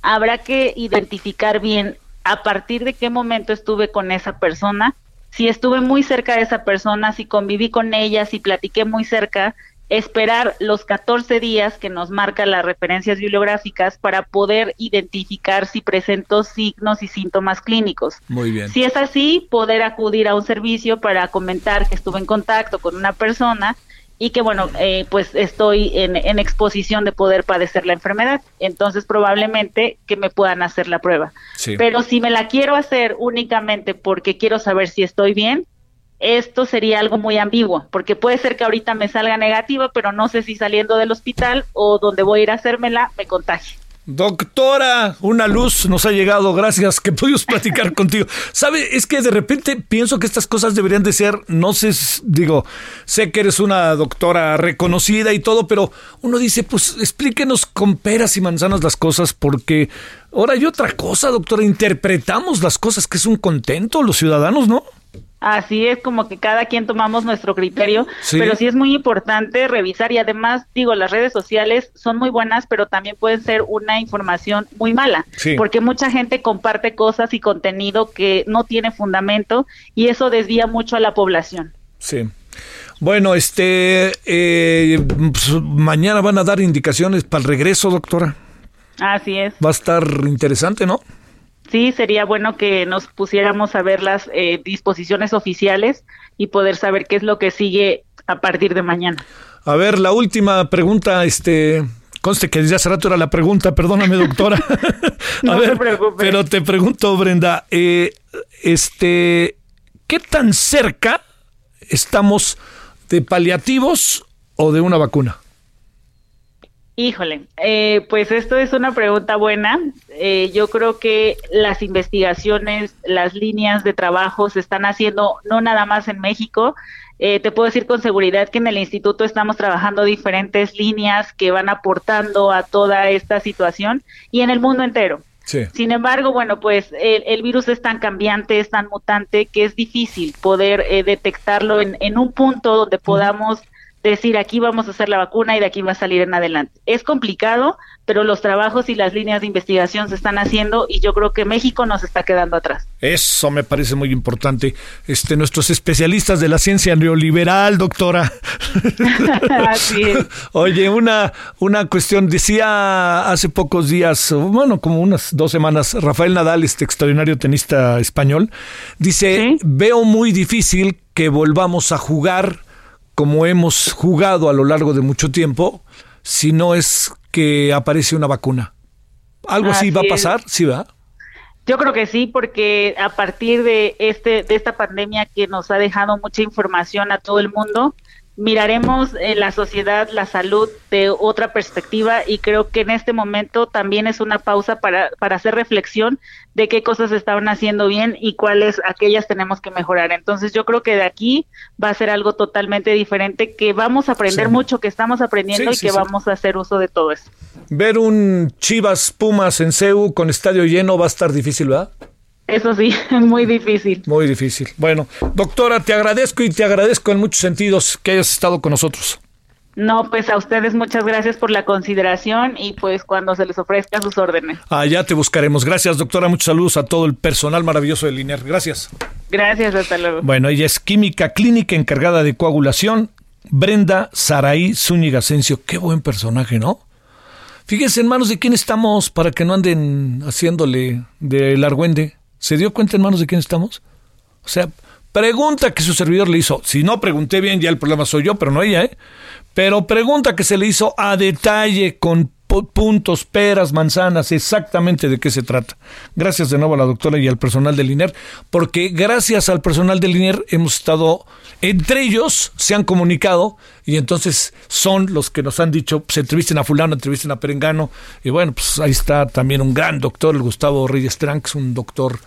habrá que identificar bien a partir de qué momento estuve con esa persona, si estuve muy cerca de esa persona, si conviví con ella, si platiqué muy cerca, esperar los 14 días que nos marcan las referencias bibliográficas para poder identificar si presento signos y síntomas clínicos. Muy bien. Si es así, poder acudir a un servicio para comentar que estuve en contacto con una persona y que bueno, eh, pues estoy en, en, exposición de poder padecer la enfermedad, entonces probablemente que me puedan hacer la prueba. Pero si me la quiero hacer únicamente porque quiero saber si estoy bien, esto sería algo muy ambiguo, porque puede ser que ahorita me salga negativa, pero no sé si saliendo del hospital o donde voy a ir a hacérmela me contagie. Doctora, una luz nos ha llegado, gracias que pudimos platicar contigo. ¿Sabe? Es que de repente pienso que estas cosas deberían de ser, no sé, digo, sé que eres una doctora reconocida y todo, pero uno dice, pues explíquenos con peras y manzanas las cosas, porque ahora hay otra cosa, doctora, interpretamos las cosas, que es un contento los ciudadanos, ¿no? Así es como que cada quien tomamos nuestro criterio, pero sí es muy importante revisar y además digo, las redes sociales son muy buenas, pero también pueden ser una información muy mala, porque mucha gente comparte cosas y contenido que no tiene fundamento y eso desvía mucho a la población. Sí. Bueno, este, eh, pues, mañana van a dar indicaciones para el regreso, doctora. Así es. Va a estar interesante, ¿no? Sí sería bueno que nos pusiéramos a ver las eh, disposiciones oficiales y poder saber qué es lo que sigue a partir de mañana. A ver, la última pregunta, este, conste que desde hace rato era la pregunta, perdóname doctora. a ver, pero te pregunto, Brenda, eh, este, ¿qué tan cerca estamos de paliativos o de una vacuna? Híjole, eh, pues esto es una pregunta buena. Eh, yo creo que las investigaciones, las líneas de trabajo se están haciendo no nada más en México. Eh, te puedo decir con seguridad que en el instituto estamos trabajando diferentes líneas que van aportando a toda esta situación y en el mundo entero. Sin embargo, bueno, pues el, virus es tan cambiante, es tan mutante que es difícil poder detectarlo en, en, un punto donde podamos decir aquí vamos a hacer la vacuna y de aquí va a salir en adelante. Es complicado, pero los trabajos y las líneas de investigación se están haciendo y yo creo que México nos está quedando atrás. Eso me parece muy importante. Este, nuestros especialistas de la ciencia neoliberal, doctora. Así es. Oye, una, una cuestión, decía hace pocos días, bueno, como unas dos semanas, Rafael Nadal, este extraordinario tenista español, dice, veo muy difícil que volvamos a jugar como hemos jugado a lo largo de mucho tiempo, si no es que aparece una vacuna. ¿Algo así, va a pasar? ¿Sí va? Yo creo que sí, porque a partir de este de esta pandemia que nos ha dejado mucha información a todo el mundo, miraremos en la sociedad la salud de otra perspectiva y creo que en este momento también es una pausa para, para hacer reflexión de qué cosas estaban haciendo bien y cuáles aquellas tenemos que mejorar. Entonces yo creo que de aquí va a ser algo totalmente diferente, que vamos a aprender mucho, que estamos aprendiendo y que vamos a hacer uso de todo eso. Ver un Chivas Pumas en CEU con estadio lleno va a estar difícil, ¿verdad? Eso sí, muy difícil. Muy difícil. Bueno, doctora, te agradezco y te agradezco en muchos sentidos que hayas estado con nosotros. No, pues a ustedes muchas gracias por la consideración y pues cuando se les ofrezca sus órdenes. Allá te buscaremos. Gracias, doctora. Muchos saludos a todo el personal maravilloso de Liner. Gracias. Gracias, hasta luego. Bueno, ella es química clínica encargada de coagulación. Brenda Saraí Zúñiga Asensio. Qué buen personaje, ¿no? Fíjense en manos de quién estamos para que no anden haciéndole del argüende. ¿Se dio cuenta en manos de quién estamos? O sea, pregunta que su servidor le hizo. Si no pregunté bien, ya el problema soy yo, pero no ella, ¿eh? Pero pregunta que se le hizo a detalle, con puntos, peras, manzanas, exactamente de qué se trata. Gracias de nuevo a la doctora y al personal del INER, porque gracias al personal del INER hemos estado, entre ellos se han comunicado y entonces son los que nos han dicho, se entrevisten a fulano, entrevisten a Perengano, y bueno, pues ahí está también un gran doctor, el Gustavo Reyes Tranks, un doctor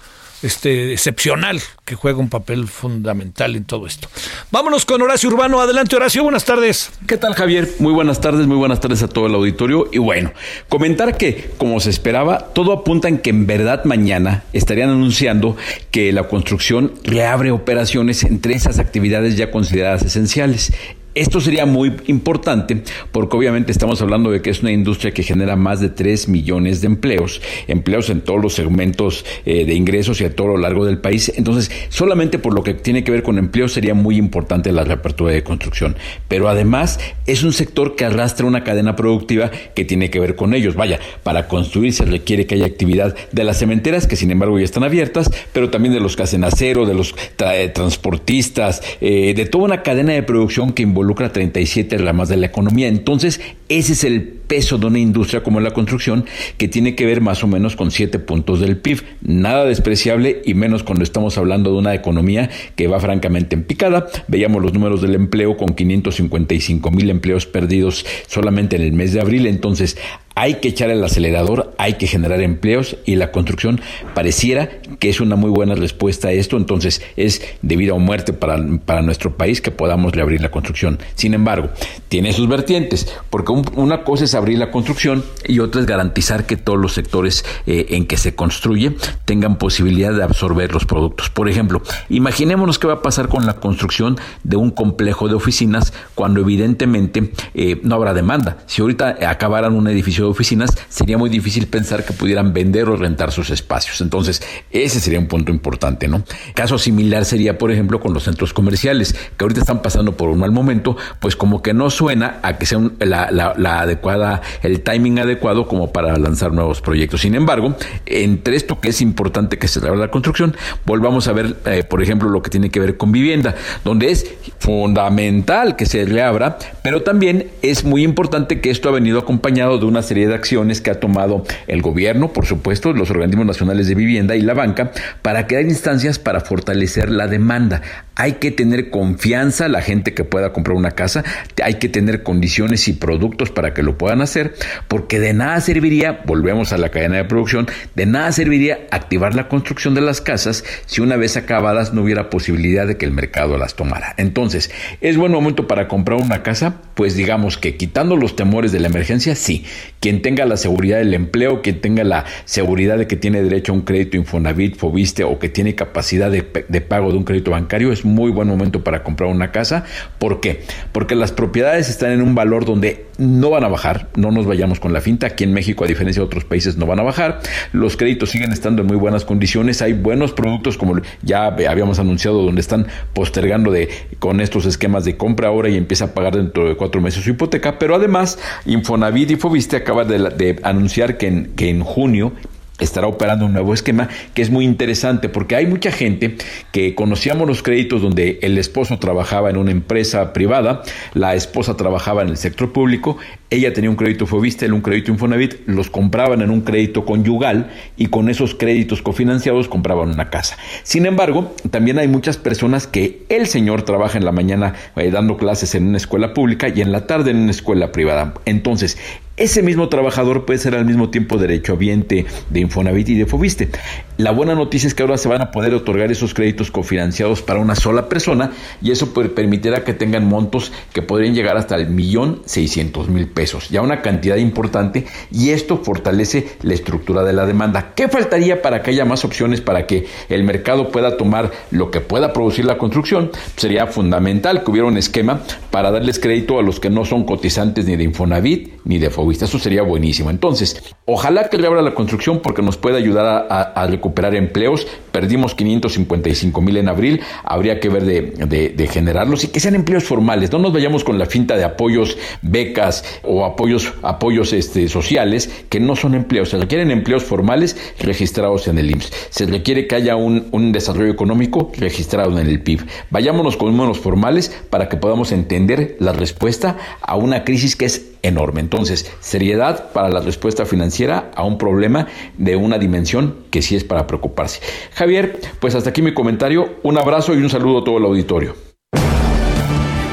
este, excepcional que juega un papel fundamental en todo esto. Vámonos con Horacio Urbano. Adelante, Horacio. Buenas tardes. ¿Qué tal, Javier? Muy buenas tardes, muy buenas tardes a todo el auditorio. Y bueno, comentar que, como se esperaba, todo apunta en que en verdad mañana estarían anunciando que la construcción reabre operaciones entre esas actividades ya consideradas esenciales. Esto sería muy importante porque obviamente estamos hablando de que es una industria que genera más de 3 millones de empleos, empleos en todos los segmentos eh, de ingresos y a todo lo largo del país. Entonces, solamente por lo que tiene que ver con empleos sería muy importante la reapertura de construcción. Pero además es un sector que arrastra una cadena productiva que tiene que ver con ellos. Vaya, para construir se requiere que haya actividad de las cementeras, que sin embargo ya están abiertas, pero también de los que hacen acero, de los eh, transportistas, eh, de toda una cadena de producción que involucra involucra 37 ramas de la economía. Entonces, ese es el peso de una industria como la construcción que tiene que ver más o menos con 7 puntos del PIB. Nada despreciable y menos cuando estamos hablando de una economía que va francamente en picada. Veíamos los números del empleo con 555 mil empleos perdidos solamente en el mes de abril. Entonces, hay que echar el acelerador, hay que generar empleos y la construcción pareciera que es una muy buena respuesta a esto, entonces es de vida o muerte para, para nuestro país que podamos reabrir la construcción. Sin embargo, tiene sus vertientes, porque una cosa es abrir la construcción y otra es garantizar que todos los sectores eh, en que se construye tengan posibilidad de absorber los productos. Por ejemplo, imaginémonos qué va a pasar con la construcción de un complejo de oficinas cuando evidentemente eh, no habrá demanda. Si ahorita acabaran un edificio oficinas, sería muy difícil pensar que pudieran vender o rentar sus espacios. Entonces, ese sería un punto importante, ¿no? Caso similar sería, por ejemplo, con los centros comerciales, que ahorita están pasando por un mal momento, pues como que no suena a que sea la, adecuada, el timing adecuado como para lanzar nuevos proyectos. Sin embargo, entre esto que es importante que se reabra la construcción, volvamos a ver, eh, por ejemplo, lo que tiene que ver con vivienda, donde es fundamental que se reabra, pero también es muy importante que esto ha venido acompañado de una serie de acciones que ha tomado el gobierno, por supuesto, los organismos nacionales de vivienda y la banca, para crear instancias para fortalecer la demanda. Hay que tener confianza la gente que pueda comprar una casa, hay que tener condiciones y productos para que lo puedan hacer, porque de nada serviría, volvemos a la cadena de producción, de nada serviría activar la construcción de las casas si una vez acabadas no hubiera posibilidad de que el mercado las tomara. Entonces, ¿es buen momento para comprar una casa? Pues digamos que quitando los temores de la emergencia, sí quien tenga la seguridad del empleo, quien tenga la seguridad de que tiene derecho a un crédito Infonavit, Fobiste o que tiene capacidad de, pago de un crédito bancario, es muy buen momento para comprar una casa. ¿Por qué? Porque las propiedades están en un valor donde no van a bajar, no nos vayamos con la finta, aquí en México a diferencia de otros países no van a bajar, los créditos siguen estando en muy buenas condiciones, hay buenos productos como ya habíamos anunciado donde están postergando de con estos esquemas de compra ahora y empieza a pagar dentro de cuatro meses su hipoteca, pero además Infonavit y Fobiste acaba de, anunciar que en, que en junio estará operando un nuevo esquema que es muy interesante porque hay mucha gente que conocíamos los créditos donde el esposo trabajaba en una empresa privada, la esposa trabajaba en el sector público, ella tenía un crédito Fobiste, un crédito Infonavit, los compraban en un crédito conyugal y con esos créditos cofinanciados compraban una casa. Sin embargo, también hay muchas personas que el señor trabaja en la mañana eh, dando clases en una escuela pública y en la tarde en una escuela privada. Entonces, ese mismo trabajador puede ser al mismo tiempo derechohabiente de Infonavit y de Fobiste. La buena noticia es que ahora se van a poder otorgar esos créditos cofinanciados para una sola persona y eso permitirá que tengan montos que podrían llegar hasta el millón seiscientos mil pesos, ya una cantidad importante y esto fortalece la estructura de la demanda. ¿Qué faltaría para que haya más opciones para que el mercado pueda tomar lo que pueda producir la construcción? Sería fundamental que hubiera un esquema para darles crédito a los que no son cotizantes ni de Infonavit ni de Fobiste. Eso sería buenísimo. Entonces, ojalá que reabra la construcción porque nos puede ayudar a recuperar empleos. Perdimos 555 mil en abril. Habría que ver de, generarlos y que sean empleos formales. No nos vayamos con la finta de apoyos, becas o apoyos, apoyos este, sociales que no son empleos. Se requieren empleos formales registrados en el IMSS. Se requiere que haya un, un desarrollo económico registrado en el PIB. Vayámonos con números formales para que podamos entender la respuesta a una crisis que es enorme. Entonces, seriedad para la respuesta financiera a un problema de una dimensión que sí es para preocuparse. Javier, pues hasta aquí mi comentario. Un abrazo y un saludo a todo el auditorio.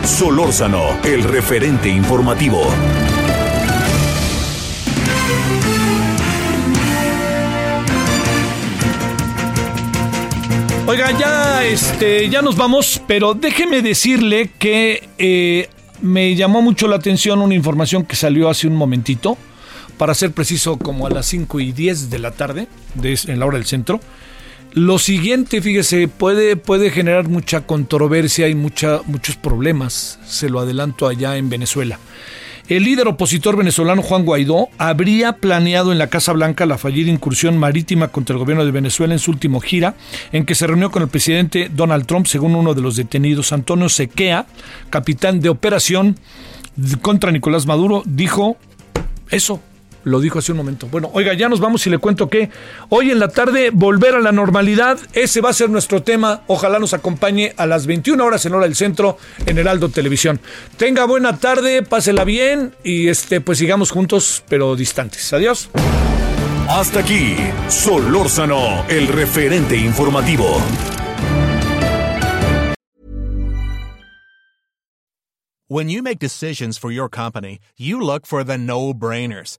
Solórzano, el referente informativo. Oiga, ya, este, ya nos vamos, pero déjeme decirle que eh, me llamó mucho la atención una información que salió hace un momentito, para ser preciso como a las 5 y 10 de la tarde, de, en la hora del centro. Lo siguiente, fíjese, puede, puede generar mucha controversia y muchos problemas, se lo adelanto allá en Venezuela. El líder opositor venezolano Juan Guaidó habría planeado en la Casa Blanca la fallida incursión marítima contra el gobierno de Venezuela en su último gira, en que se reunió con el presidente Donald Trump, según uno de los detenidos, Antonio Sequea, capitán de operación contra Nicolás Maduro, dijo eso, lo dijo hace un momento. Bueno, oiga, ya nos vamos y le cuento que hoy en la tarde volver a la normalidad, ese va a ser nuestro tema. Ojalá nos acompañe a las 21 horas en hora del centro en Heraldo Televisión. Tenga buena tarde, pásela bien y este pues sigamos juntos pero distantes. Adiós. Hasta aquí, Solórzano, el referente informativo. When you make decisions for your company, you look for the no-brainers.